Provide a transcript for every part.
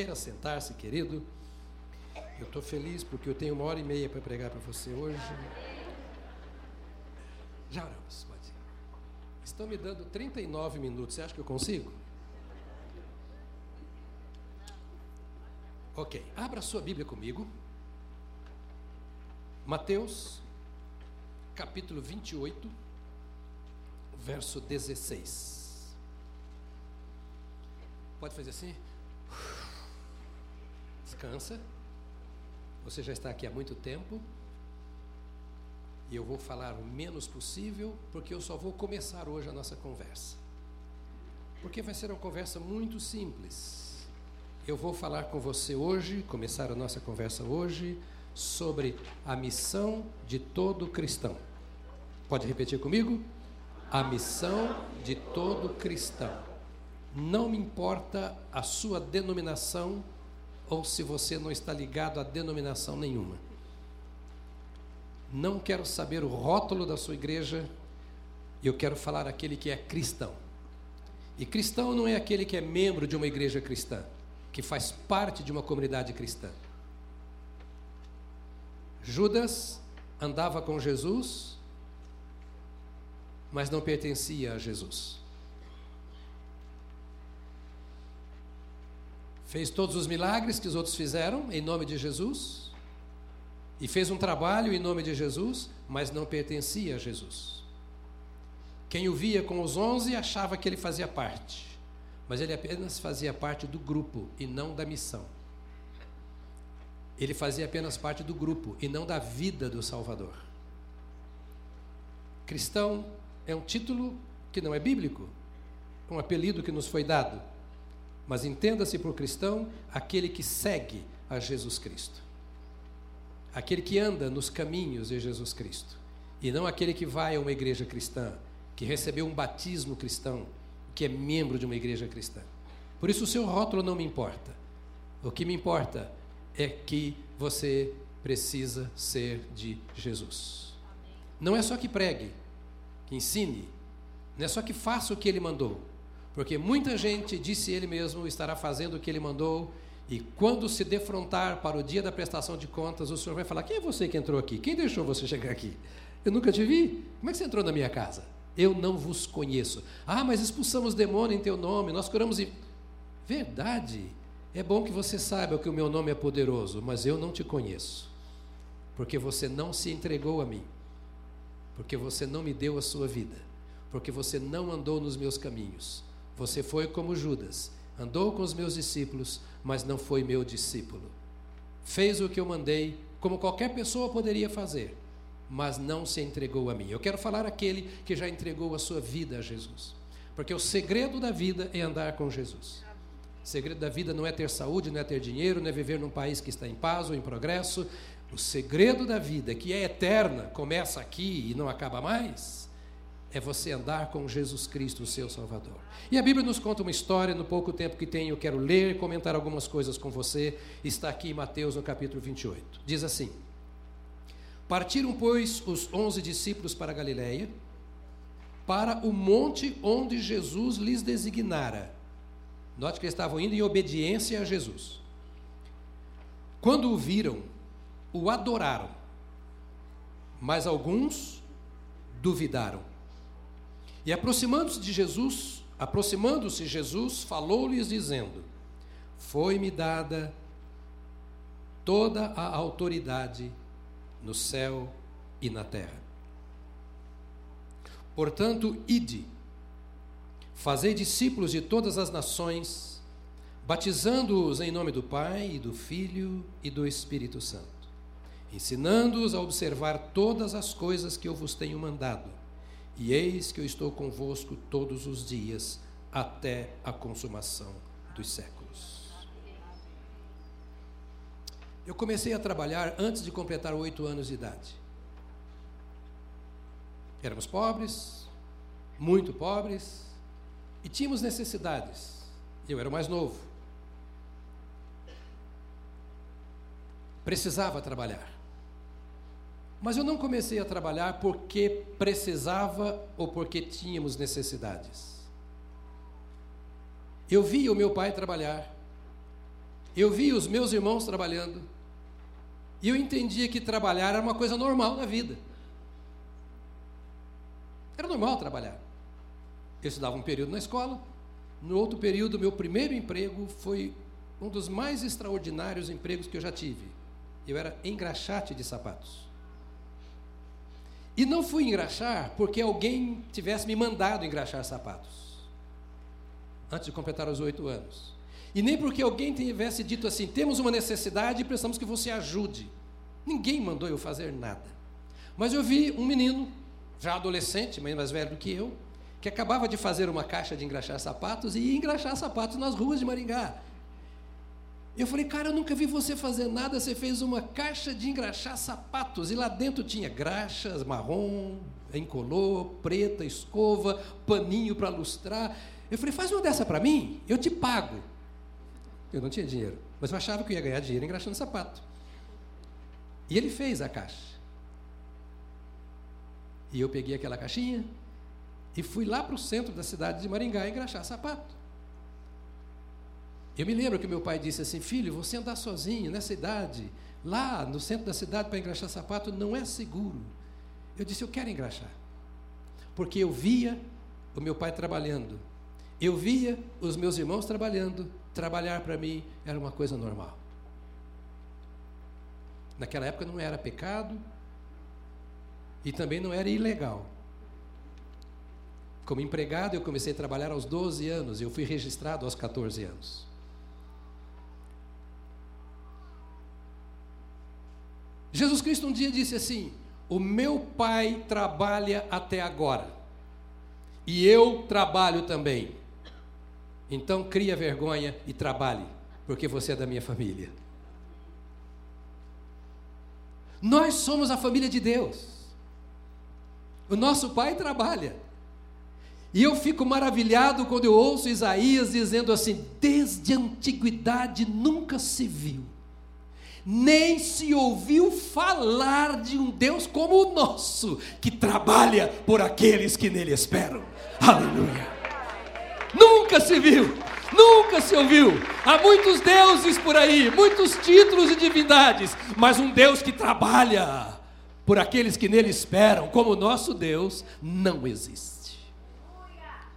Queira sentar-se, querido. Eu estou feliz porque eu tenho uma hora e meia para pregar para você hoje. Já oramos, pode ir. Estão me dando 39 minutos. Você acha que eu consigo? Ok. Abra sua Bíblia comigo. Mateus, capítulo 28, verso 16. Pode fazer assim? Descansa. Você já está aqui há muito tempo. E eu vou falar o menos possível, porque eu só vou começar hoje a nossa conversa. Porque vai ser uma conversa muito simples. Eu vou falar com você hoje, começar a nossa conversa hoje, sobre a missão de todo cristão. Pode repetir comigo? A missão de todo cristão. Não me importa a sua denominação ou se você não está ligado a denominação nenhuma. Não quero saber o rótulo da sua igreja, eu quero falar aquele que é cristão. E cristão não é aquele que é membro de uma igreja cristã, que faz parte de uma comunidade cristã. Judas andava com Jesus, mas não pertencia a Jesus. Fez todos os milagres que os outros fizeram em nome de Jesus. E fez um trabalho em nome de Jesus, mas não pertencia a Jesus. Quem o via com os onze achava que ele fazia parte, mas ele apenas fazia parte do grupo e não da missão. Ele fazia apenas parte do grupo e não da vida do Salvador. Cristão é um título que não é bíblico, um apelido que nos foi dado. Mas entenda-se por cristão aquele que segue a Jesus Cristo. Aquele que anda nos caminhos de Jesus Cristo. E não aquele que vai a uma igreja cristã, que recebeu um batismo cristão, que é membro de uma igreja cristã. Por isso o seu rótulo não me importa. O que me importa é que você precisa ser de Jesus. Não é só que pregue, que ensine, não é só que faça o que ele mandou, porque muita gente, disse ele mesmo, estará fazendo o que ele mandou, e quando se defrontar para o dia da prestação de contas, o senhor vai falar: Quem é você que entrou aqui? Quem deixou você chegar aqui? Eu nunca te vi. Como é que você entrou na minha casa? Eu não vos conheço. Ah, mas expulsamos demônio em teu nome, nós curamos e. Verdade. É bom que você saiba que o meu nome é poderoso, mas eu não te conheço. Porque você não se entregou a mim. Porque você não me deu a sua vida. Porque você não andou nos meus caminhos você foi como Judas, andou com os meus discípulos, mas não foi meu discípulo. Fez o que eu mandei, como qualquer pessoa poderia fazer, mas não se entregou a mim. Eu quero falar aquele que já entregou a sua vida a Jesus. Porque o segredo da vida é andar com Jesus. O segredo da vida não é ter saúde, não é ter dinheiro, não é viver num país que está em paz ou em progresso. O segredo da vida, que é eterna, começa aqui e não acaba mais é você andar com Jesus Cristo, o seu Salvador. E a Bíblia nos conta uma história, no pouco tempo que tenho, quero ler e comentar algumas coisas com você. Está aqui em Mateus, no capítulo 28. Diz assim: Partiram, pois, os onze discípulos para Galiléia, para o monte onde Jesus lhes designara. Note que eles estavam indo em obediência a Jesus. Quando o viram, o adoraram, mas alguns duvidaram. E aproximando-se de Jesus, aproximando-se Jesus, falou-lhes dizendo: Foi-me dada toda a autoridade no céu e na terra. Portanto, ide, fazei discípulos de todas as nações, batizando-os em nome do Pai e do Filho e do Espírito Santo, ensinando-os a observar todas as coisas que eu vos tenho mandado e eis que eu estou convosco todos os dias, até a consumação dos séculos. Eu comecei a trabalhar antes de completar oito anos de idade. Éramos pobres, muito pobres, e tínhamos necessidades. Eu era o mais novo. Precisava trabalhar. Mas eu não comecei a trabalhar porque precisava ou porque tínhamos necessidades. Eu via o meu pai trabalhar. eu vi os meus irmãos trabalhando, e eu entendia que trabalhar era uma coisa normal na vida. Era normal trabalhar. Eu estudava um período na escola, no outro período, meu primeiro emprego foi um dos mais extraordinários empregos que eu já tive. Eu era engraxate de sapatos. E não fui engraxar porque alguém tivesse me mandado engraxar sapatos, antes de completar os oito anos. E nem porque alguém tivesse dito assim: temos uma necessidade e precisamos que você ajude. Ninguém mandou eu fazer nada. Mas eu vi um menino, já adolescente, mas mais velho do que eu, que acabava de fazer uma caixa de engraxar sapatos e ia engraxar sapatos nas ruas de Maringá. Eu falei, cara, eu nunca vi você fazer nada. Você fez uma caixa de engraxar sapatos e lá dentro tinha graxas, marrom, encolor, preta, escova, paninho para lustrar. Eu falei, faz uma dessa para mim, eu te pago. Eu não tinha dinheiro, mas eu achava que eu ia ganhar dinheiro engraxando sapato. E ele fez a caixa. E eu peguei aquela caixinha e fui lá para o centro da cidade de Maringá engraxar sapato. Eu me lembro que meu pai disse assim: Filho, você andar sozinho nessa idade, lá no centro da cidade para engraxar sapato, não é seguro. Eu disse: Eu quero engraxar. Porque eu via o meu pai trabalhando, eu via os meus irmãos trabalhando, trabalhar para mim era uma coisa normal. Naquela época não era pecado e também não era ilegal. Como empregado, eu comecei a trabalhar aos 12 anos eu fui registrado aos 14 anos. Jesus Cristo um dia disse assim: O meu Pai trabalha até agora, e eu trabalho também. Então cria vergonha e trabalhe, porque você é da minha família. Nós somos a família de Deus. O nosso Pai trabalha. E eu fico maravilhado quando eu ouço Isaías dizendo assim: desde a antiguidade nunca se viu nem se ouviu falar de um Deus como o nosso, que trabalha por aqueles que nele esperam. Aleluia! Nunca se viu, nunca se ouviu. Há muitos deuses por aí, muitos títulos e divindades, mas um Deus que trabalha por aqueles que nele esperam, como o nosso Deus, não existe.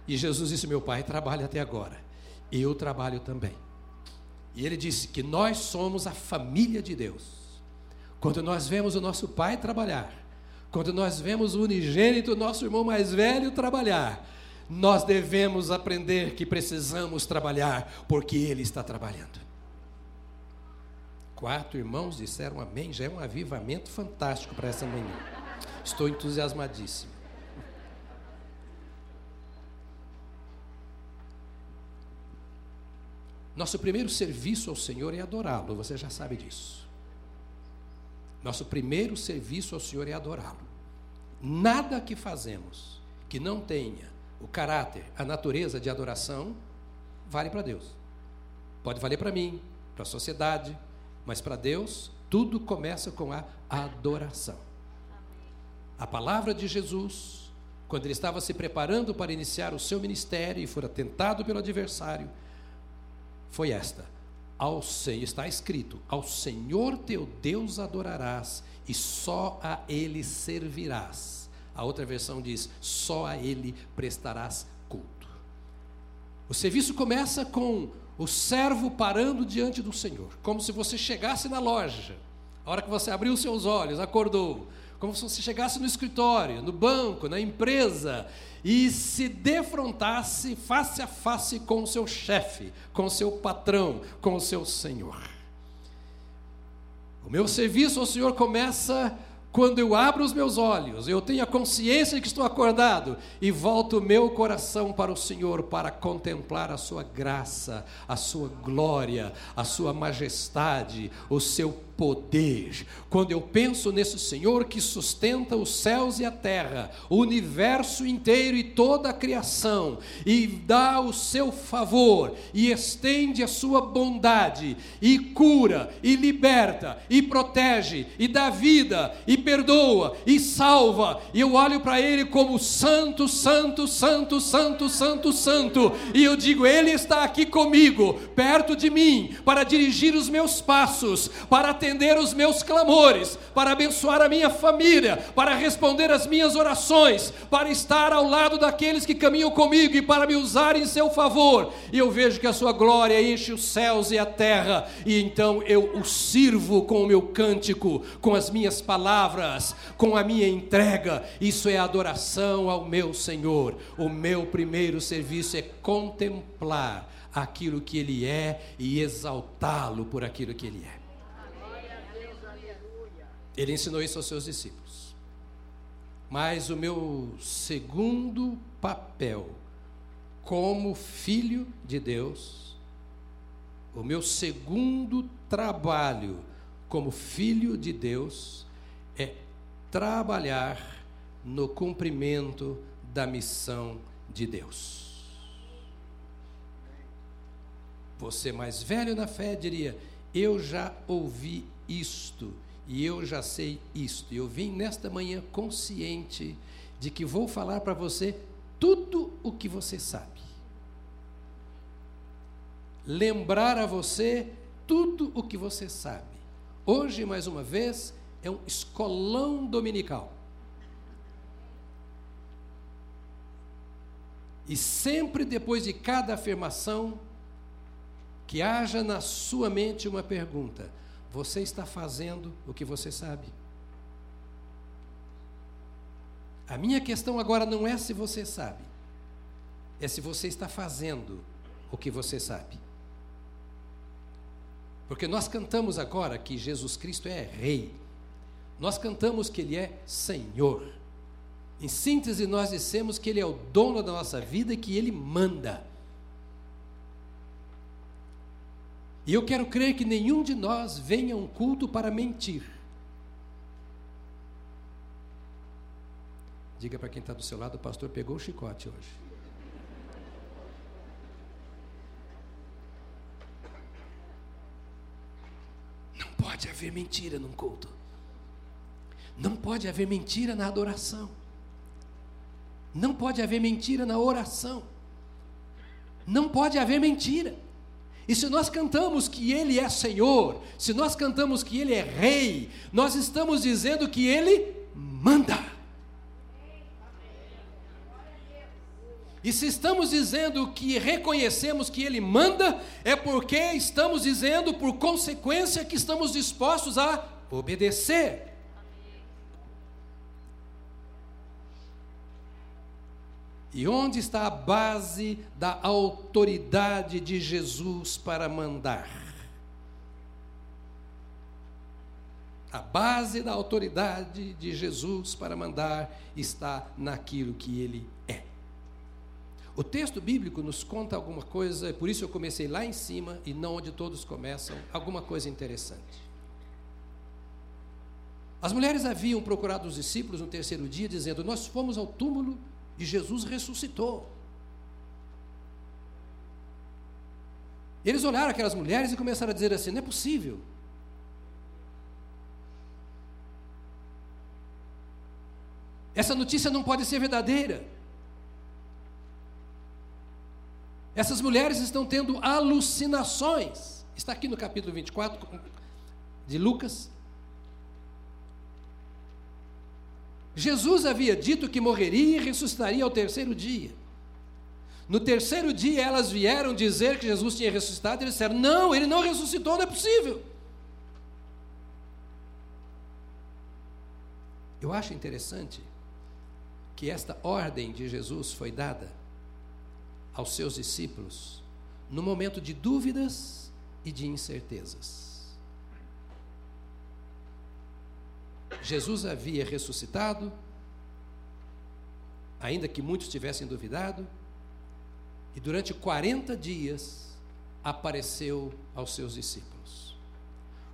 E Jesus disse: Meu Pai trabalha até agora, eu trabalho também. E ele disse que nós somos a família de Deus. Quando nós vemos o nosso pai trabalhar, quando nós vemos o unigênito, nosso irmão mais velho, trabalhar, nós devemos aprender que precisamos trabalhar, porque ele está trabalhando. Quatro irmãos disseram amém, já é um avivamento fantástico para essa manhã. Estou entusiasmadíssimo. Nosso primeiro serviço ao Senhor é adorá-lo, você já sabe disso. Nosso primeiro serviço ao Senhor é adorá-lo. Nada que fazemos que não tenha o caráter, a natureza de adoração, vale para Deus. Pode valer para mim, para a sociedade, mas para Deus, tudo começa com a adoração. A palavra de Jesus, quando ele estava se preparando para iniciar o seu ministério e fora tentado pelo adversário, foi esta: ao Senhor está escrito: ao Senhor teu Deus adorarás e só a ele servirás. A outra versão diz: só a ele prestarás culto. O serviço começa com o servo parando diante do Senhor, como se você chegasse na loja, a hora que você abriu seus olhos, acordou, como se você chegasse no escritório, no banco, na empresa e se defrontasse face a face com o seu chefe, com o seu patrão, com o seu senhor. O meu serviço ao Senhor começa quando eu abro os meus olhos, eu tenho a consciência de que estou acordado e volto o meu coração para o Senhor para contemplar a sua graça, a sua glória, a sua majestade, o seu poder. Quando eu penso nesse Senhor que sustenta os céus e a terra, o universo inteiro e toda a criação, e dá o seu favor, e estende a sua bondade, e cura, e liberta, e protege, e dá vida, e perdoa, e salva, e eu olho para Ele como santo, santo, santo, santo, santo, santo, e eu digo: Ele está aqui comigo, perto de mim, para dirigir os meus passos, para atender os meus clamores, para abençoar a minha família, para responder as minhas orações, para estar ao lado daqueles que caminham comigo e para me usar em seu favor. E eu vejo que a sua glória enche os céus e a terra, e então eu o sirvo com o meu cântico, com as minhas palavras, com a minha entrega. Isso é adoração ao meu Senhor. O meu primeiro serviço é contemplar aquilo que ele é e exaltá-lo por aquilo que ele é. Ele ensinou isso aos seus discípulos. Mas o meu segundo papel como filho de Deus, o meu segundo trabalho como filho de Deus é trabalhar no cumprimento da missão de Deus. Você mais velho na fé diria: Eu já ouvi isto e eu já sei isto. Eu vim nesta manhã consciente de que vou falar para você tudo o que você sabe. Lembrar a você tudo o que você sabe. Hoje, mais uma vez, é um escolão dominical. E sempre depois de cada afirmação, que haja na sua mente uma pergunta: você está fazendo o que você sabe? A minha questão agora não é se você sabe, é se você está fazendo o que você sabe. Porque nós cantamos agora que Jesus Cristo é Rei, nós cantamos que Ele é Senhor. Em síntese, nós dissemos que Ele é o dono da nossa vida e que Ele manda. E eu quero crer que nenhum de nós venha a um culto para mentir. Diga para quem está do seu lado, o pastor pegou o chicote hoje. Não pode haver mentira num culto. Não pode haver mentira na adoração. Não pode haver mentira na oração. Não pode haver mentira. E se nós cantamos que Ele é Senhor, se nós cantamos que Ele é Rei, nós estamos dizendo que Ele manda. E se estamos dizendo que reconhecemos que Ele manda, é porque estamos dizendo, por consequência, que estamos dispostos a obedecer. E onde está a base da autoridade de Jesus para mandar? A base da autoridade de Jesus para mandar está naquilo que ele é. O texto bíblico nos conta alguma coisa, por isso eu comecei lá em cima e não onde todos começam, alguma coisa interessante. As mulheres haviam procurado os discípulos no terceiro dia, dizendo: Nós fomos ao túmulo e Jesus ressuscitou. Eles olharam aquelas mulheres e começaram a dizer assim: não é possível. Essa notícia não pode ser verdadeira. Essas mulheres estão tendo alucinações. Está aqui no capítulo 24 de Lucas. Jesus havia dito que morreria e ressuscitaria ao terceiro dia. No terceiro dia elas vieram dizer que Jesus tinha ressuscitado e eles disseram: Não, ele não ressuscitou, não é possível. Eu acho interessante que esta ordem de Jesus foi dada aos seus discípulos no momento de dúvidas e de incertezas. Jesus havia ressuscitado, ainda que muitos tivessem duvidado, e durante 40 dias apareceu aos seus discípulos.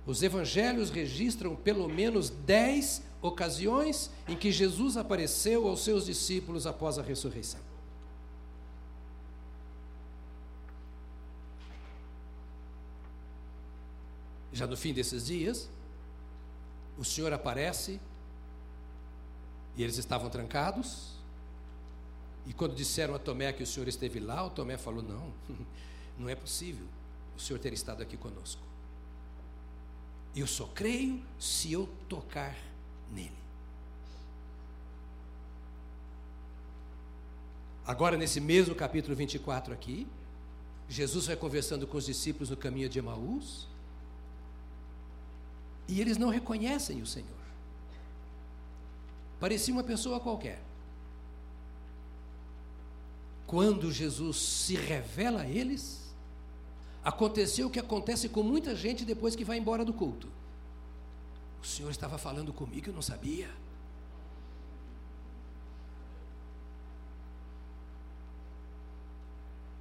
Os evangelhos registram pelo menos dez ocasiões em que Jesus apareceu aos seus discípulos após a ressurreição. Já no fim desses dias, o Senhor aparece e eles estavam trancados. E quando disseram a Tomé que o Senhor esteve lá, o Tomé falou: Não, não é possível o Senhor ter estado aqui conosco. Eu só creio se eu tocar nele. Agora, nesse mesmo capítulo 24 aqui, Jesus vai conversando com os discípulos no caminho de Emaús, e eles não reconhecem o Senhor. Parecia uma pessoa qualquer. Quando Jesus se revela a eles, aconteceu o que acontece com muita gente depois que vai embora do culto. O Senhor estava falando comigo, eu não sabia.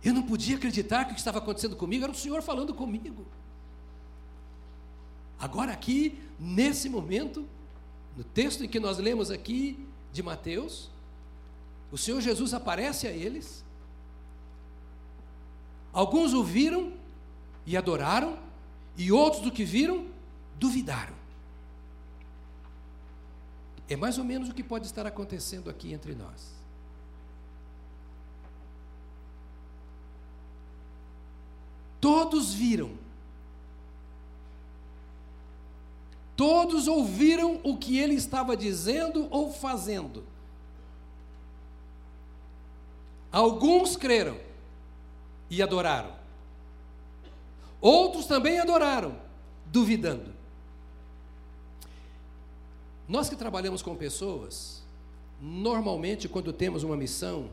Eu não podia acreditar que o que estava acontecendo comigo era o Senhor falando comigo. Agora, aqui, nesse momento, no texto em que nós lemos aqui de Mateus, o Senhor Jesus aparece a eles. Alguns o viram e adoraram, e outros do que viram duvidaram. É mais ou menos o que pode estar acontecendo aqui entre nós. Todos viram. Todos ouviram o que ele estava dizendo ou fazendo. Alguns creram e adoraram. Outros também adoraram, duvidando. Nós que trabalhamos com pessoas, normalmente quando temos uma missão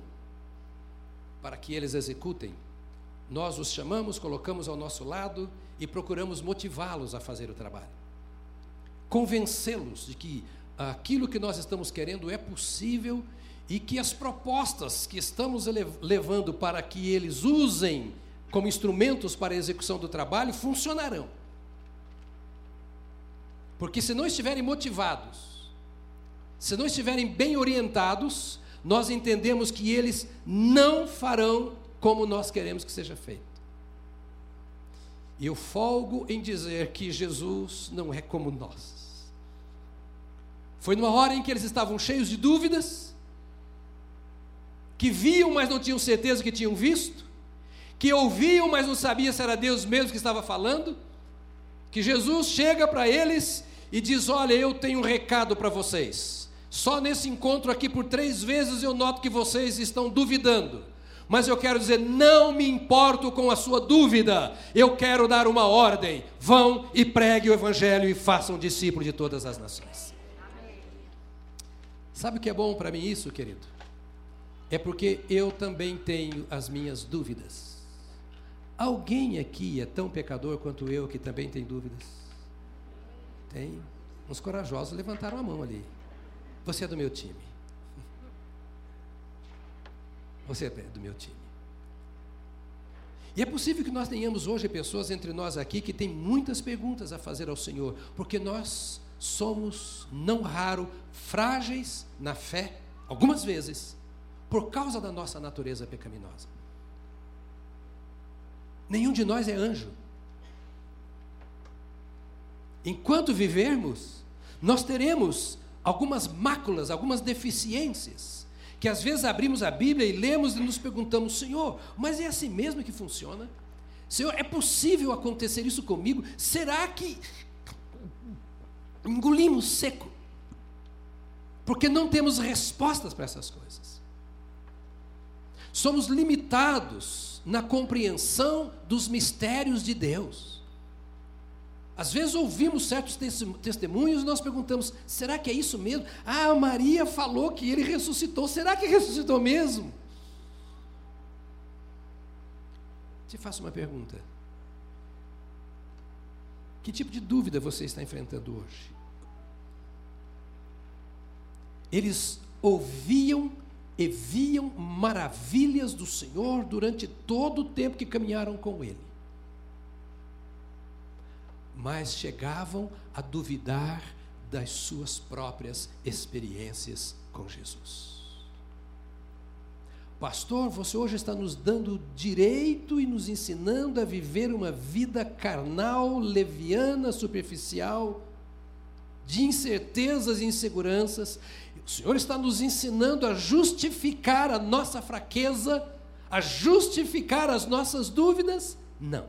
para que eles executem, nós os chamamos, colocamos ao nosso lado e procuramos motivá-los a fazer o trabalho. Convencê-los de que aquilo que nós estamos querendo é possível e que as propostas que estamos levando para que eles usem como instrumentos para a execução do trabalho funcionarão. Porque se não estiverem motivados, se não estiverem bem orientados, nós entendemos que eles não farão como nós queremos que seja feito. E eu folgo em dizer que Jesus não é como nós. Foi numa hora em que eles estavam cheios de dúvidas, que viam, mas não tinham certeza que tinham visto, que ouviam, mas não sabiam se era Deus mesmo que estava falando, que Jesus chega para eles e diz: Olha, eu tenho um recado para vocês. Só nesse encontro aqui, por três vezes, eu noto que vocês estão duvidando. Mas eu quero dizer, não me importo com a sua dúvida, eu quero dar uma ordem: vão e pregue o Evangelho e façam discípulos de todas as nações. Sabe o que é bom para mim isso, querido? É porque eu também tenho as minhas dúvidas. Alguém aqui é tão pecador quanto eu que também tem dúvidas? Tem. Uns corajosos levantaram a mão ali. Você é do meu time. Você é do meu time. E é possível que nós tenhamos hoje pessoas entre nós aqui que têm muitas perguntas a fazer ao Senhor, porque nós somos, não raro, frágeis na fé, algumas vezes, por causa da nossa natureza pecaminosa. Nenhum de nós é anjo. Enquanto vivermos, nós teremos algumas máculas, algumas deficiências, que às vezes abrimos a Bíblia e lemos e nos perguntamos: Senhor, mas é assim mesmo que funciona? Senhor, é possível acontecer isso comigo? Será que engolimos seco? Porque não temos respostas para essas coisas. Somos limitados na compreensão dos mistérios de Deus. Às vezes ouvimos certos testemunhos e nós perguntamos: será que é isso mesmo? Ah, Maria falou que ele ressuscitou, será que ressuscitou mesmo? Te faço uma pergunta: que tipo de dúvida você está enfrentando hoje? Eles ouviam e viam maravilhas do Senhor durante todo o tempo que caminharam com Ele. mas chegavam a duvidar das suas próprias experiências com Jesus. Pastor, você hoje está nos dando direito e nos ensinando a viver uma vida carnal, leviana, superficial, de incertezas e inseguranças. O Senhor está nos ensinando a justificar a nossa fraqueza, a justificar as nossas dúvidas? Não.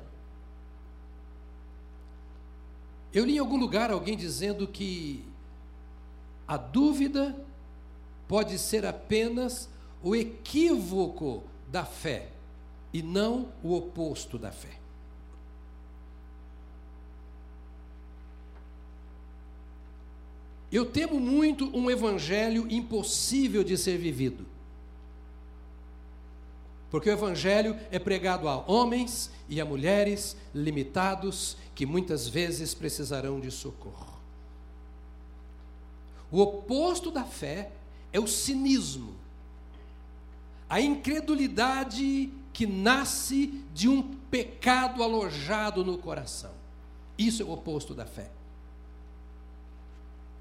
Eu li em algum lugar alguém dizendo que a dúvida pode ser apenas o equívoco da fé e não o oposto da fé. Eu temo muito um evangelho impossível de ser vivido. Porque o Evangelho é pregado a homens e a mulheres limitados que muitas vezes precisarão de socorro. O oposto da fé é o cinismo, a incredulidade que nasce de um pecado alojado no coração. Isso é o oposto da fé.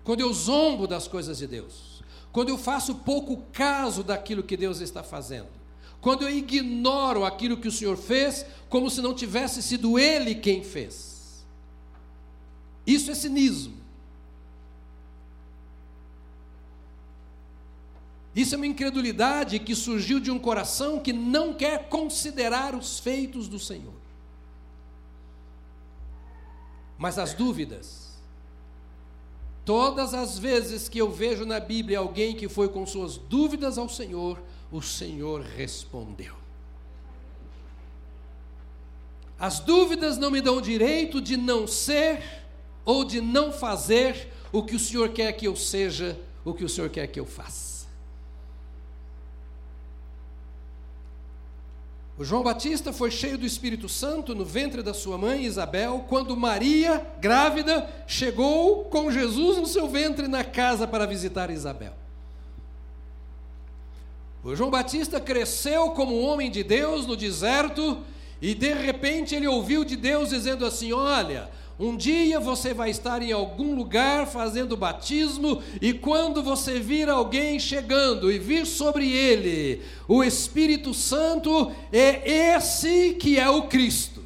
Quando eu zombo das coisas de Deus, quando eu faço pouco caso daquilo que Deus está fazendo, quando eu ignoro aquilo que o Senhor fez, como se não tivesse sido Ele quem fez. Isso é cinismo. Isso é uma incredulidade que surgiu de um coração que não quer considerar os feitos do Senhor. Mas as dúvidas, todas as vezes que eu vejo na Bíblia alguém que foi com suas dúvidas ao Senhor, o Senhor respondeu. As dúvidas não me dão direito de não ser ou de não fazer o que o Senhor quer que eu seja, o que o Senhor quer que eu faça. O João Batista foi cheio do Espírito Santo no ventre da sua mãe Isabel, quando Maria, grávida, chegou com Jesus no seu ventre na casa para visitar Isabel. O João Batista cresceu como um homem de Deus no deserto e de repente ele ouviu de Deus dizendo assim: Olha, um dia você vai estar em algum lugar fazendo batismo, e quando você vir alguém chegando e vir sobre ele o Espírito Santo, é esse que é o Cristo.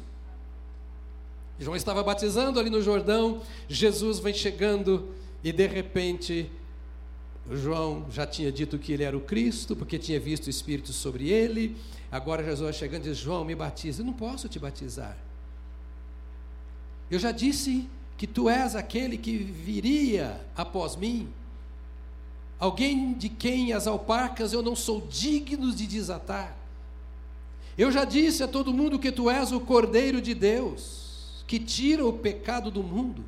João estava batizando ali no Jordão, Jesus vem chegando e de repente João já tinha dito que ele era o Cristo, porque tinha visto o Espírito sobre ele. Agora Jesus vai chegando e diz: João, me batiza. Eu não posso te batizar. Eu já disse que tu és aquele que viria após mim, alguém de quem as alparcas eu não sou digno de desatar. Eu já disse a todo mundo que tu és o Cordeiro de Deus, que tira o pecado do mundo.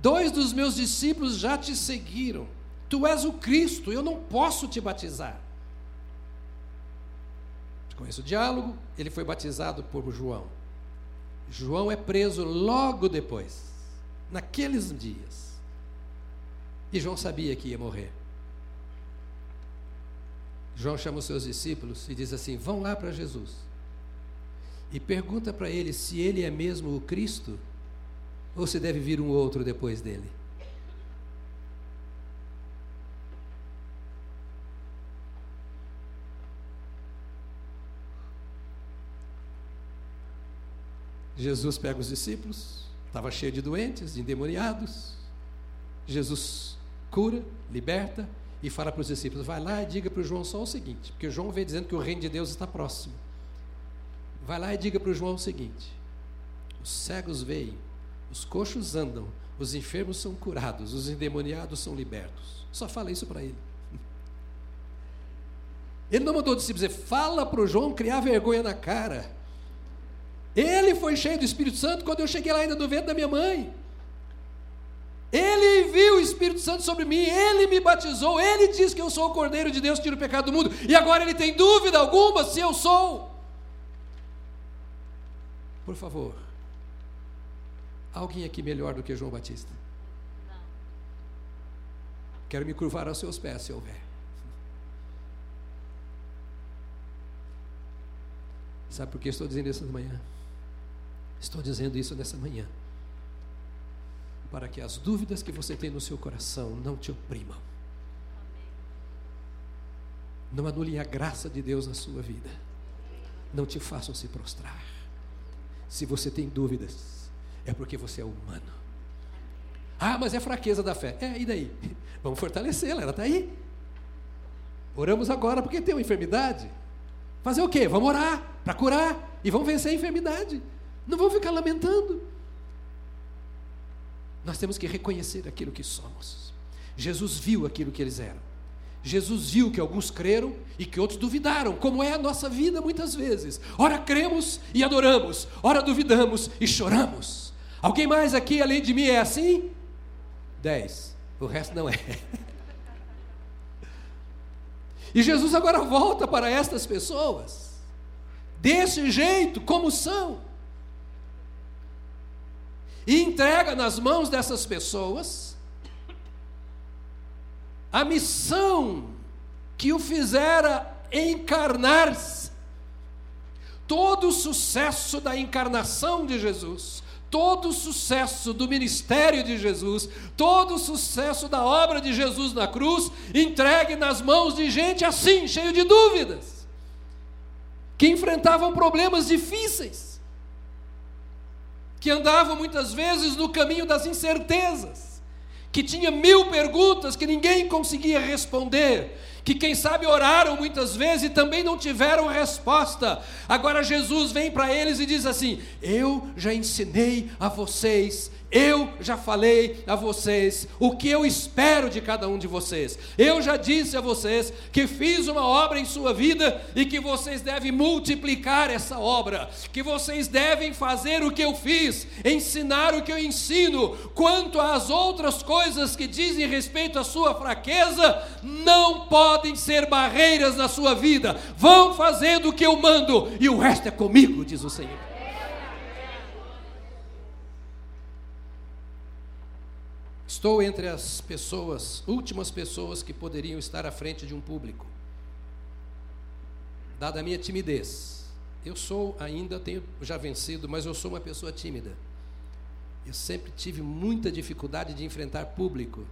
Dois dos meus discípulos já te seguiram. Tu és o Cristo, eu não posso te batizar. Conheço o diálogo, ele foi batizado por João. João é preso logo depois, naqueles dias. E João sabia que ia morrer. João chama os seus discípulos e diz assim: vão lá para Jesus e pergunta para ele se ele é mesmo o Cristo ou se deve vir um outro depois dele. Jesus pega os discípulos, estava cheio de doentes, de endemoniados. Jesus cura, liberta e fala para os discípulos: vai lá e diga para o João só o seguinte, porque João vem dizendo que o reino de Deus está próximo. Vai lá e diga para o João o seguinte: os cegos veem, os coxos andam, os enfermos são curados, os endemoniados são libertos. Só fala isso para ele. Ele não mandou o discípulo dizer, fala para o João criar vergonha na cara. Ele foi cheio do Espírito Santo quando eu cheguei lá ainda no ventre da minha mãe. Ele viu o Espírito Santo sobre mim, ele me batizou, ele diz que eu sou o Cordeiro de Deus tira o pecado do mundo, e agora ele tem dúvida alguma se eu sou. Por favor, alguém aqui melhor do que João Batista? Não. Quero me curvar aos seus pés se houver. Sabe por que estou dizendo isso de manhã? Estou dizendo isso nessa manhã. para que as dúvidas que você tem no seu coração não te oprimam. Não anulem a graça de Deus na sua vida. Não te façam se prostrar. Se você tem dúvidas, é porque você é humano. Ah, mas é fraqueza da fé. É, e daí? Vamos fortalecê-la, ela está aí. Oramos agora porque tem uma enfermidade. Fazer o quê? Vamos orar para curar e vamos vencer a enfermidade. Não vamos ficar lamentando. Nós temos que reconhecer aquilo que somos. Jesus viu aquilo que eles eram. Jesus viu que alguns creram e que outros duvidaram, como é a nossa vida muitas vezes. Ora cremos e adoramos, ora duvidamos e choramos. Alguém mais aqui além de mim é assim? Dez. O resto não é. E Jesus agora volta para estas pessoas, desse jeito, como são, e entrega nas mãos dessas pessoas a missão que o fizera encarnar-se. Todo o sucesso da encarnação de Jesus, todo o sucesso do ministério de Jesus, todo o sucesso da obra de Jesus na cruz, entregue nas mãos de gente assim, cheio de dúvidas, que enfrentavam problemas difíceis, que andavam muitas vezes no caminho das incertezas que tinha mil perguntas que ninguém conseguia responder, que quem sabe oraram muitas vezes e também não tiveram resposta. Agora Jesus vem para eles e diz assim: Eu já ensinei a vocês eu já falei a vocês o que eu espero de cada um de vocês. Eu já disse a vocês que fiz uma obra em sua vida e que vocês devem multiplicar essa obra, que vocês devem fazer o que eu fiz, ensinar o que eu ensino. Quanto às outras coisas que dizem respeito à sua fraqueza, não podem ser barreiras na sua vida. Vão fazendo o que eu mando e o resto é comigo, diz o Senhor. Estou entre as pessoas, últimas pessoas que poderiam estar à frente de um público. Dada a minha timidez. Eu sou ainda, tenho já vencido, mas eu sou uma pessoa tímida. Eu sempre tive muita dificuldade de enfrentar público.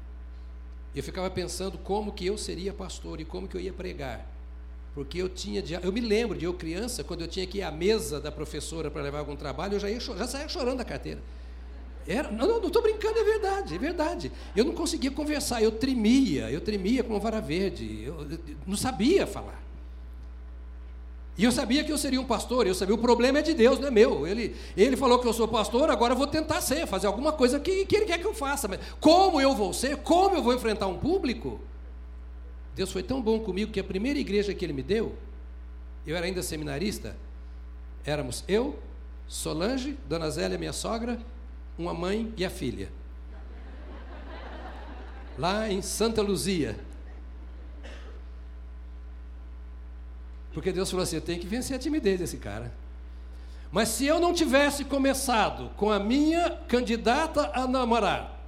Eu ficava pensando como que eu seria pastor e como que eu ia pregar. Porque eu tinha, eu me lembro de eu criança, quando eu tinha que ir à mesa da professora para levar algum trabalho, eu já, ia, já saía chorando da carteira. Era, não, não estou brincando, é verdade, é verdade. Eu não conseguia conversar, eu tremia, eu tremia com uma vara verde, eu, eu não sabia falar. E eu sabia que eu seria um pastor, eu sabia, o problema é de Deus, não é meu. Ele, ele falou que eu sou pastor, agora eu vou tentar ser, fazer alguma coisa que, que Ele quer que eu faça. Mas como eu vou ser? Como eu vou enfrentar um público? Deus foi tão bom comigo que a primeira igreja que Ele me deu, eu era ainda seminarista, éramos eu, Solange, Dona Zélia, minha sogra, uma mãe e a filha. Lá em Santa Luzia. Porque Deus falou assim: eu tenho que vencer a timidez desse cara. Mas se eu não tivesse começado com a minha candidata a namorar,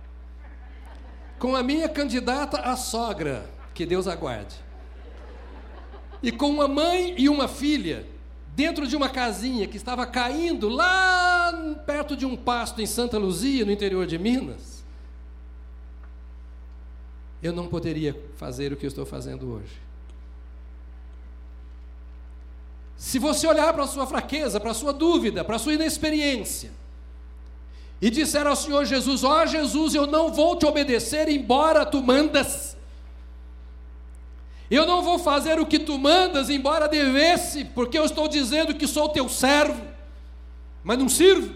com a minha candidata a sogra, que Deus aguarde, e com uma mãe e uma filha, dentro de uma casinha que estava caindo lá perto de um pasto em Santa Luzia, no interior de Minas, eu não poderia fazer o que eu estou fazendo hoje. Se você olhar para a sua fraqueza, para a sua dúvida, para a sua inexperiência, e disser ao Senhor Jesus: Ó oh, Jesus, eu não vou te obedecer, embora tu mandas. Eu não vou fazer o que tu mandas, embora devesse, porque eu estou dizendo que sou teu servo, mas não sirvo.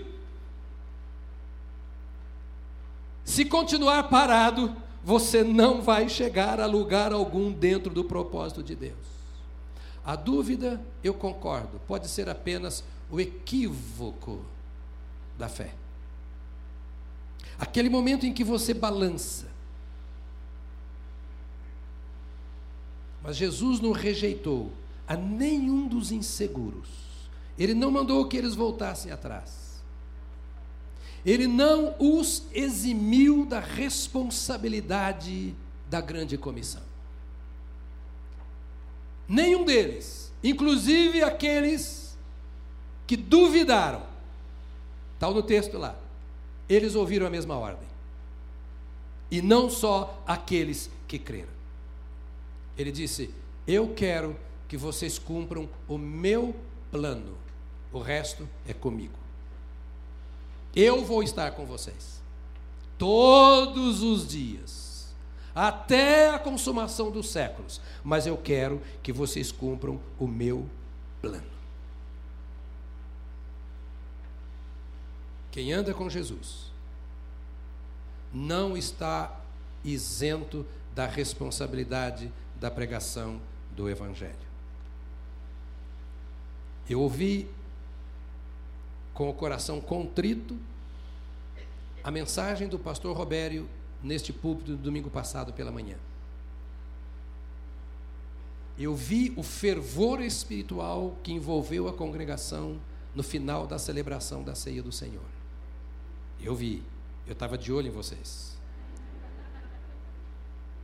Se continuar parado, você não vai chegar a lugar algum dentro do propósito de Deus. A dúvida, eu concordo, pode ser apenas o equívoco da fé. Aquele momento em que você balança, Mas Jesus não rejeitou a nenhum dos inseguros. Ele não mandou que eles voltassem atrás. Ele não os eximiu da responsabilidade da grande comissão. Nenhum deles, inclusive aqueles que duvidaram, está no texto lá, eles ouviram a mesma ordem. e não só aqueles que creram. Ele disse: Eu quero que vocês cumpram o meu plano, o resto é comigo. Eu vou estar com vocês, todos os dias, até a consumação dos séculos, mas eu quero que vocês cumpram o meu plano. Quem anda com Jesus não está isento da responsabilidade da pregação do Evangelho. Eu ouvi com o coração contrito a mensagem do pastor Robério neste púlpito do domingo passado pela manhã. Eu vi o fervor espiritual que envolveu a congregação no final da celebração da ceia do Senhor. Eu vi. Eu estava de olho em vocês.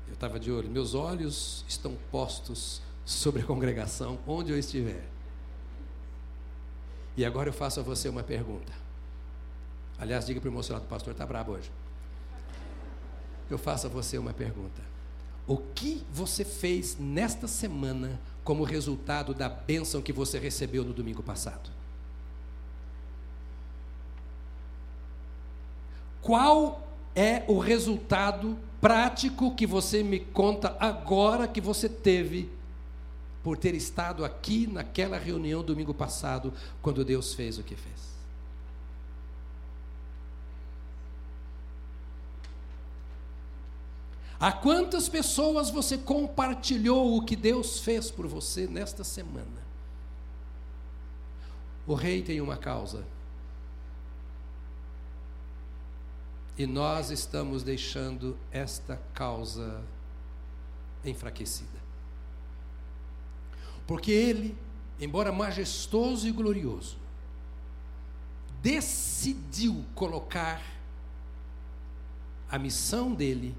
Eu estava de olho. Meus olhos estão postos sobre a congregação, onde eu estiver. E agora eu faço a você uma pergunta. Aliás, diga para o emocionado, pastor está brabo hoje. Eu faço a você uma pergunta. O que você fez nesta semana como resultado da bênção que você recebeu no domingo passado? Qual é o resultado prático que você me conta agora que você teve por ter estado aqui naquela reunião domingo passado, quando Deus fez o que fez? A quantas pessoas você compartilhou o que Deus fez por você nesta semana? O rei tem uma causa. E nós estamos deixando esta causa enfraquecida. Porque ele, embora majestoso e glorioso, decidiu colocar a missão dele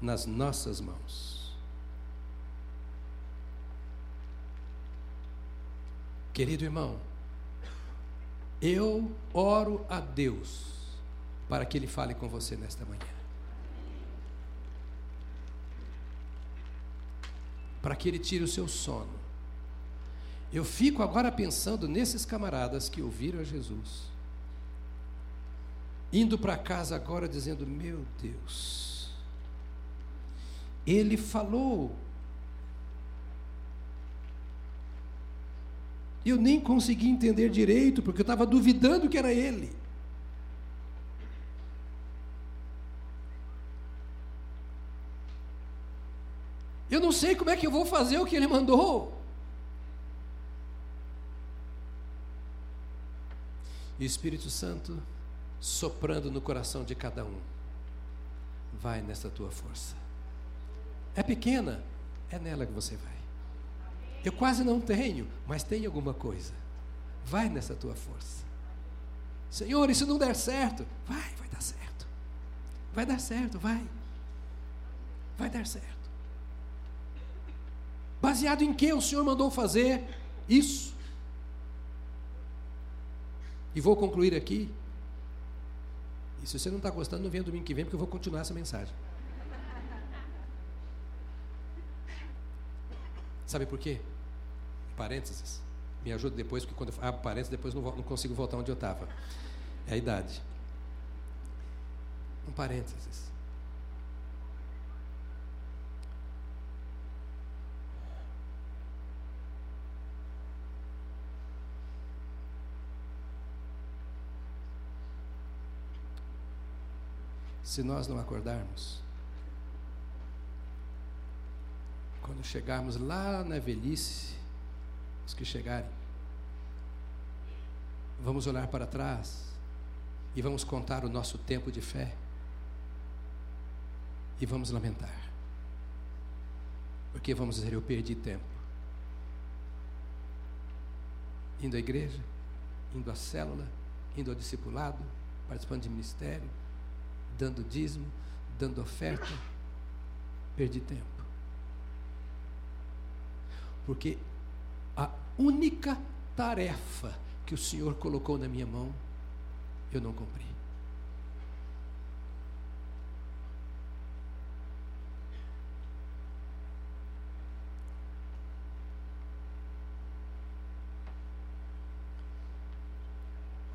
nas nossas mãos. Querido irmão, eu oro a Deus para que Ele fale com você nesta manhã. Para que Ele tire o seu sono. Eu fico agora pensando nesses camaradas que ouviram a Jesus, indo para casa agora dizendo: Meu Deus, Ele falou. Eu nem consegui entender direito, porque eu estava duvidando que era Ele. Eu não sei como é que eu vou fazer o que ele mandou. E o Espírito Santo soprando no coração de cada um. Vai nessa tua força. É pequena, é nela que você vai. Eu quase não tenho, mas tem alguma coisa. Vai nessa tua força. Senhor, se não der certo? Vai, vai dar certo. Vai dar certo, vai. Vai dar certo. Baseado em que o Senhor mandou fazer isso? E vou concluir aqui. E se você não está gostando, não venha domingo que vem, porque eu vou continuar essa mensagem. Sabe por quê? Parênteses. Me ajuda depois, porque quando eu abro parênteses, depois não, não consigo voltar onde eu estava. É a idade. Um parênteses. se nós não acordarmos. Quando chegarmos lá na velhice, os que chegarem, vamos olhar para trás e vamos contar o nosso tempo de fé e vamos lamentar. Porque vamos dizer, eu perdi tempo. Indo à igreja, indo à célula, indo ao discipulado, participando de ministério, dando dízimo, dando oferta, perdi tempo. Porque a única tarefa que o Senhor colocou na minha mão, eu não cumpri.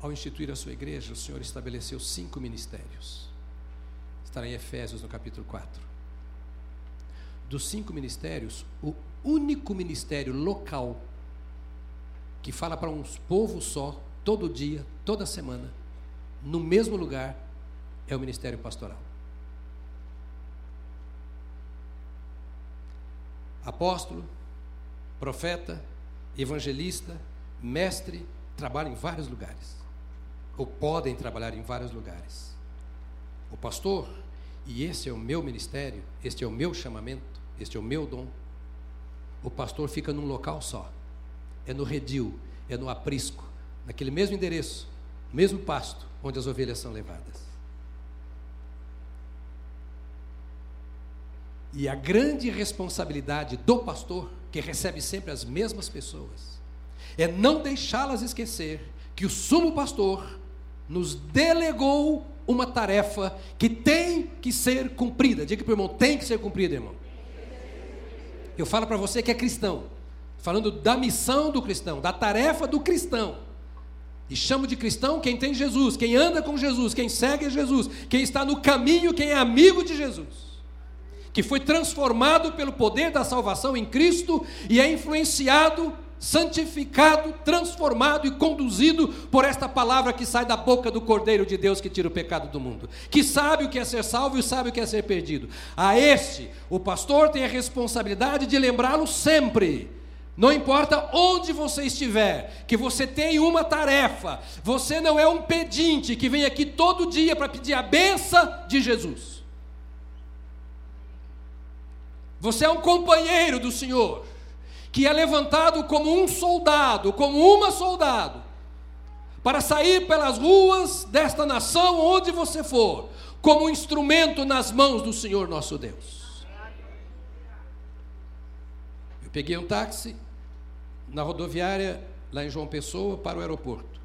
Ao instituir a sua igreja, o Senhor estabeleceu cinco ministérios. Estará em Efésios, no capítulo 4. Dos cinco ministérios, o único ministério local que fala para um povo só, todo dia, toda semana, no mesmo lugar, é o ministério pastoral. Apóstolo, profeta, evangelista, mestre, trabalham em vários lugares, ou podem trabalhar em vários lugares. O pastor, e esse é o meu ministério, este é o meu chamamento, este é o meu dom. O pastor fica num local só, é no redil, é no aprisco, naquele mesmo endereço, mesmo pasto, onde as ovelhas são levadas. E a grande responsabilidade do pastor, que recebe sempre as mesmas pessoas, é não deixá-las esquecer que o sumo pastor nos delegou uma tarefa que tem que ser cumprida. Diga para o irmão, tem que ser cumprida, irmão. Eu falo para você que é cristão, falando da missão do cristão, da tarefa do cristão. E chamo de cristão quem tem Jesus, quem anda com Jesus, quem segue Jesus, quem está no caminho, quem é amigo de Jesus que foi transformado pelo poder da salvação em Cristo e é influenciado, santificado, transformado e conduzido por esta palavra que sai da boca do Cordeiro de Deus que tira o pecado do mundo, que sabe o que é ser salvo e sabe o que é ser perdido. A este, o pastor tem a responsabilidade de lembrá-lo sempre. Não importa onde você estiver, que você tem uma tarefa, você não é um pedinte que vem aqui todo dia para pedir a benção de Jesus. Você é um companheiro do Senhor, que é levantado como um soldado, como uma soldado, para sair pelas ruas desta nação, onde você for, como um instrumento nas mãos do Senhor nosso Deus. Eu peguei um táxi na rodoviária, lá em João Pessoa, para o aeroporto.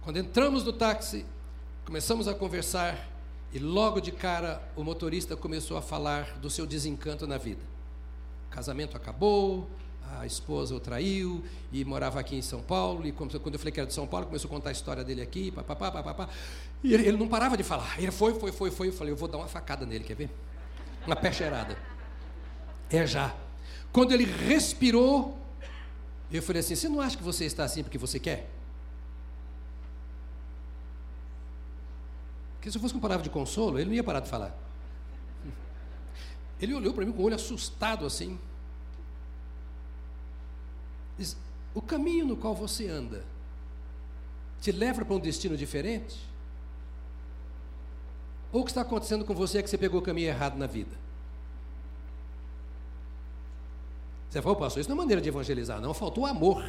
Quando entramos no táxi, começamos a conversar e logo de cara o motorista começou a falar do seu desencanto na vida. O casamento acabou, a esposa o traiu e morava aqui em São Paulo. E quando eu falei que era de São Paulo, começou a contar a história dele aqui, papapá, papapá. E ele, ele não parava de falar. Ele foi, foi, foi, foi. Eu falei, eu vou dar uma facada nele, quer ver? Uma peixeirada. É já. Quando ele respirou, eu falei assim: Você não acha que você está assim porque você quer? Porque se eu fosse com palavra de consolo, ele não ia parar de falar. Ele olhou para mim com o olho assustado assim. Diz, o caminho no qual você anda te leva para um destino diferente? Ou o que está acontecendo com você é que você pegou o caminho errado na vida? Você falou, pastor, isso não é maneira de evangelizar, não, faltou amor.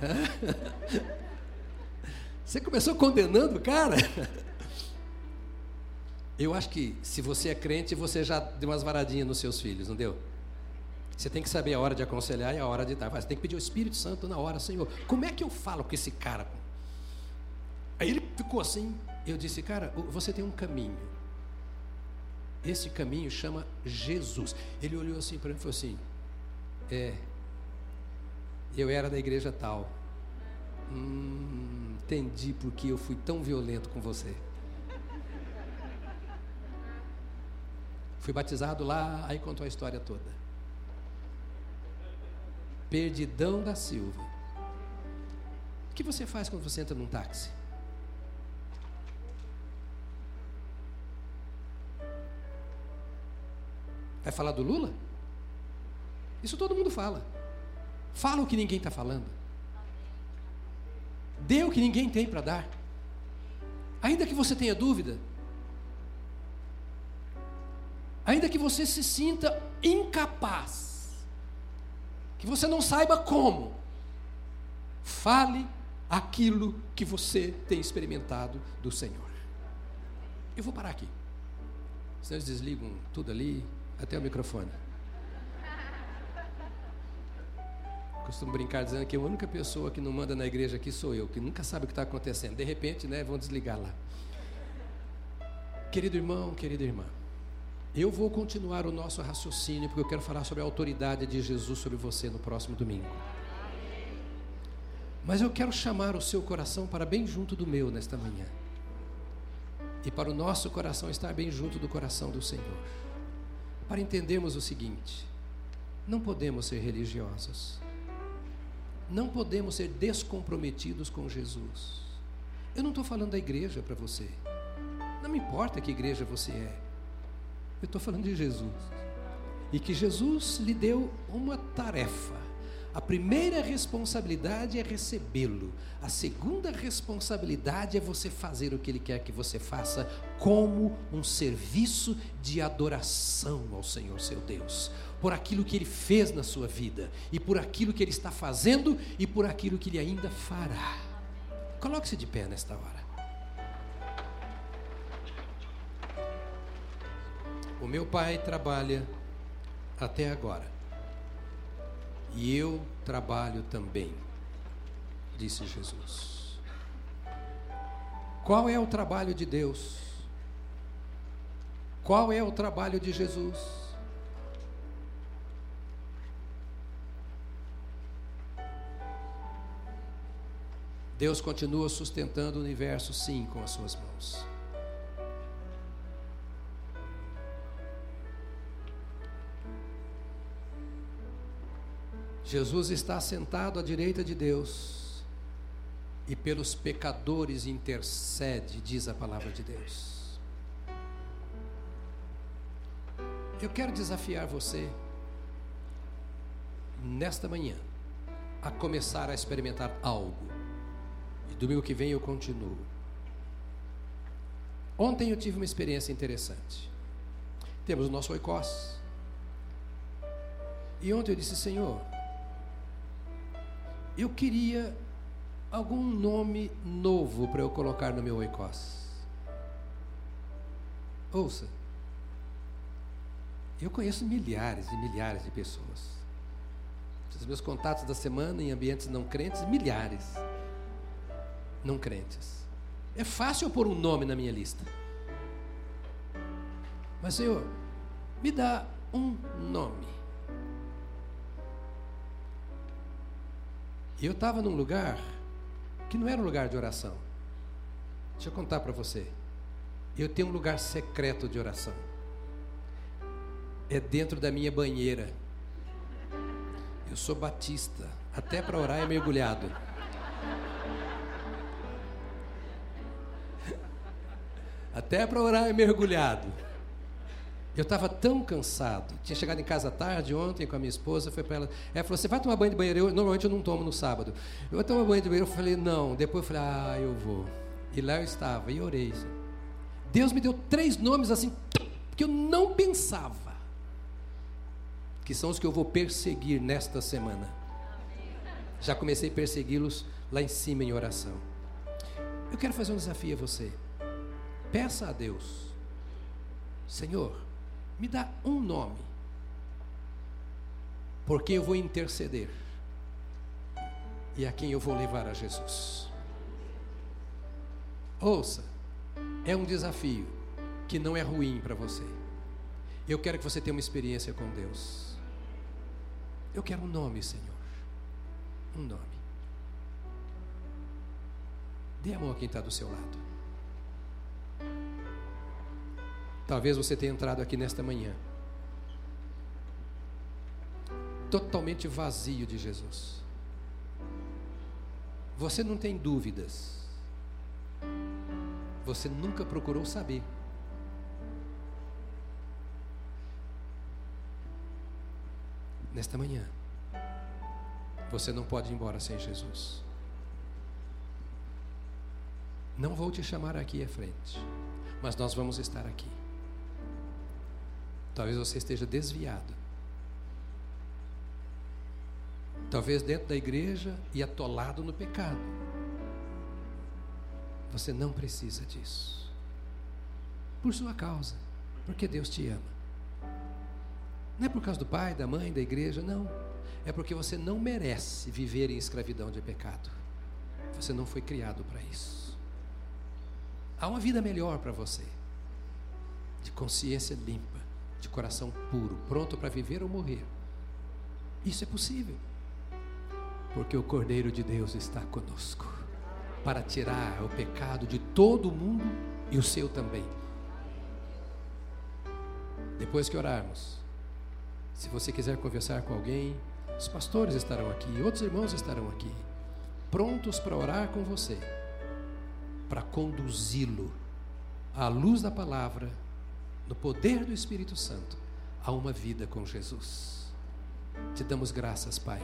Você começou condenando o cara? Eu acho que se você é crente, você já deu umas varadinhas nos seus filhos, não deu? Você tem que saber a hora de aconselhar e a hora de dar. Você tem que pedir o Espírito Santo na hora, Senhor. Como é que eu falo com esse cara? Aí ele ficou assim. Eu disse, cara, você tem um caminho. Esse caminho chama Jesus. Ele olhou assim para mim e falou assim: É, eu era da igreja tal. Hum, entendi porque eu fui tão violento com você. Fui batizado lá, aí contou a história toda. Perdidão da Silva. O que você faz quando você entra num táxi? Vai falar do Lula? Isso todo mundo fala. Fala o que ninguém está falando. Dê o que ninguém tem para dar. Ainda que você tenha dúvida. Ainda que você se sinta incapaz. Que você não saiba como. Fale aquilo que você tem experimentado do Senhor. Eu vou parar aqui. Senão eles desligam tudo ali, até o microfone. costumo brincar dizendo que a única pessoa que não manda na igreja aqui sou eu, que nunca sabe o que está acontecendo. De repente, né, vão desligar lá. Querido irmão, querida irmã, Eu vou continuar o nosso raciocínio, porque eu quero falar sobre a autoridade de Jesus sobre você no próximo domingo. Mas eu quero chamar o seu coração para bem junto do meu nesta manhã. E para o nosso coração estar bem junto do coração do Senhor. Para entendermos o seguinte: não podemos ser religiosos. Não podemos ser descomprometidos com Jesus. Eu não estou falando da igreja para você. Não me importa que igreja você é. Eu estou falando de Jesus. E que Jesus lhe deu uma tarefa. A primeira responsabilidade é recebê-lo. A segunda responsabilidade é você fazer o que ele quer que você faça, como um serviço de adoração ao Senhor seu Deus, por aquilo que ele fez na sua vida, e por aquilo que ele está fazendo, e por aquilo que ele ainda fará. Coloque-se de pé nesta hora. O meu pai trabalha até agora. E eu trabalho também, disse Jesus. Qual é o trabalho de Deus? Qual é o trabalho de Jesus? Deus continua sustentando o universo, sim, com as suas mãos. Jesus está sentado à direita de Deus e pelos pecadores intercede, diz a palavra de Deus. Eu quero desafiar você, nesta manhã, a começar a experimentar algo. E domingo que vem eu continuo. Ontem eu tive uma experiência interessante. Temos o nosso oicós. E ontem eu disse, Senhor, eu queria algum nome novo para eu colocar no meu oicós. Ouça, eu conheço milhares e milhares de pessoas. Os meus contatos da semana em ambientes não crentes, milhares não crentes. É fácil eu pôr um nome na minha lista. Mas, Senhor, me dá um nome. E eu estava num lugar que não era um lugar de oração. Deixa eu contar para você. Eu tenho um lugar secreto de oração. É dentro da minha banheira. Eu sou batista. Até para orar é mergulhado. Até para orar é mergulhado. Eu estava tão cansado. Tinha chegado em casa tarde ontem com a minha esposa. Foi para ela. Ela falou: Você vai tomar banho de banheiro? Eu, normalmente eu não tomo no sábado. Eu vou tomar banho de banheiro. Eu falei: Não. Depois eu falei: Ah, eu vou. E lá eu estava e orei. Deus me deu três nomes assim que eu não pensava. Que são os que eu vou perseguir nesta semana. Já comecei a persegui-los lá em cima em oração. Eu quero fazer um desafio a você. Peça a Deus, Senhor, me dá um nome, porque eu vou interceder e a quem eu vou levar a Jesus. Ouça, é um desafio que não é ruim para você. Eu quero que você tenha uma experiência com Deus. Eu quero um nome, Senhor. Um nome. Dê a mão a quem está do seu lado. Talvez você tenha entrado aqui nesta manhã totalmente vazio de Jesus. Você não tem dúvidas. Você nunca procurou saber. Nesta manhã, você não pode ir embora sem Jesus. Não vou te chamar aqui à frente, mas nós vamos estar aqui. Talvez você esteja desviado. Talvez dentro da igreja e atolado no pecado. Você não precisa disso. Por sua causa, porque Deus te ama. Não é por causa do pai, da mãe, da igreja, não. É porque você não merece viver em escravidão de pecado. Você não foi criado para isso. Há uma vida melhor para você, de consciência limpa de coração puro, pronto para viver ou morrer. Isso é possível, porque o Cordeiro de Deus está conosco para tirar o pecado de todo mundo e o seu também. Depois que orarmos, se você quiser conversar com alguém, os pastores estarão aqui, outros irmãos estarão aqui, prontos para orar com você, para conduzi-lo à luz da palavra, no poder do Espírito Santo, a uma vida com Jesus. Te damos graças, Pai.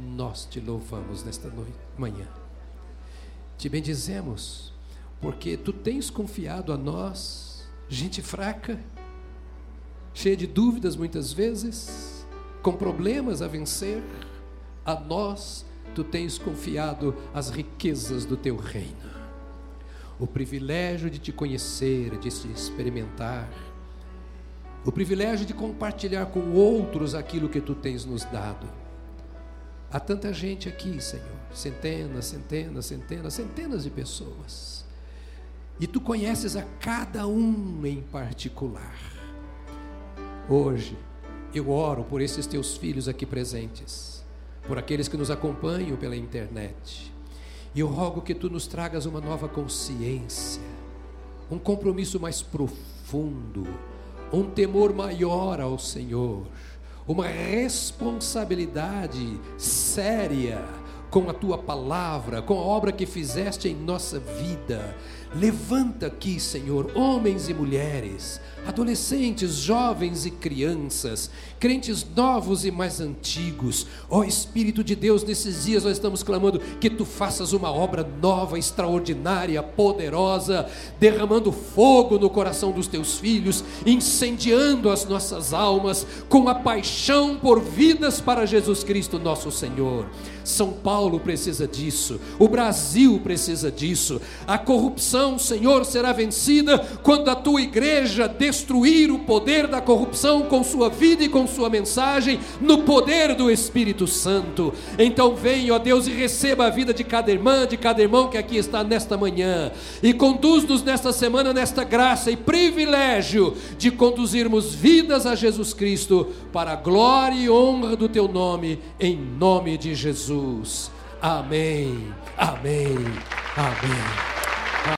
Nós te louvamos nesta noite, manhã. Te bendizemos, porque tu tens confiado a nós, gente fraca, cheia de dúvidas muitas vezes, com problemas a vencer, a nós tu tens confiado as riquezas do teu reino. O privilégio de te conhecer, de te experimentar, o privilégio de compartilhar com outros aquilo que tu tens nos dado. Há tanta gente aqui, Senhor, centenas, centenas, centenas, centenas de pessoas. E tu conheces a cada um em particular. Hoje, eu oro por esses teus filhos aqui presentes, por aqueles que nos acompanham pela internet. E eu rogo que tu nos tragas uma nova consciência, um compromisso mais profundo, um temor maior ao Senhor, uma responsabilidade séria com a tua palavra, com a obra que fizeste em nossa vida. Levanta aqui, Senhor, homens e mulheres, adolescentes, jovens e crianças, crentes novos e mais antigos. Ó oh, Espírito de Deus, nesses dias nós estamos clamando que tu faças uma obra nova, extraordinária, poderosa, derramando fogo no coração dos teus filhos, incendiando as nossas almas com a paixão por vidas para Jesus Cristo, nosso Senhor. São Paulo precisa disso, o Brasil precisa disso. A corrupção, Senhor, será vencida quando a tua igreja destruir o poder da corrupção com sua vida e com sua mensagem, no poder do Espírito Santo. Então venha, ó Deus, e receba a vida de cada irmã, de cada irmão que aqui está nesta manhã, e conduz-nos nesta semana, nesta graça e privilégio de conduzirmos vidas a Jesus Cristo, para a glória e honra do teu nome, em nome de Jesus. Amém, amém, amém.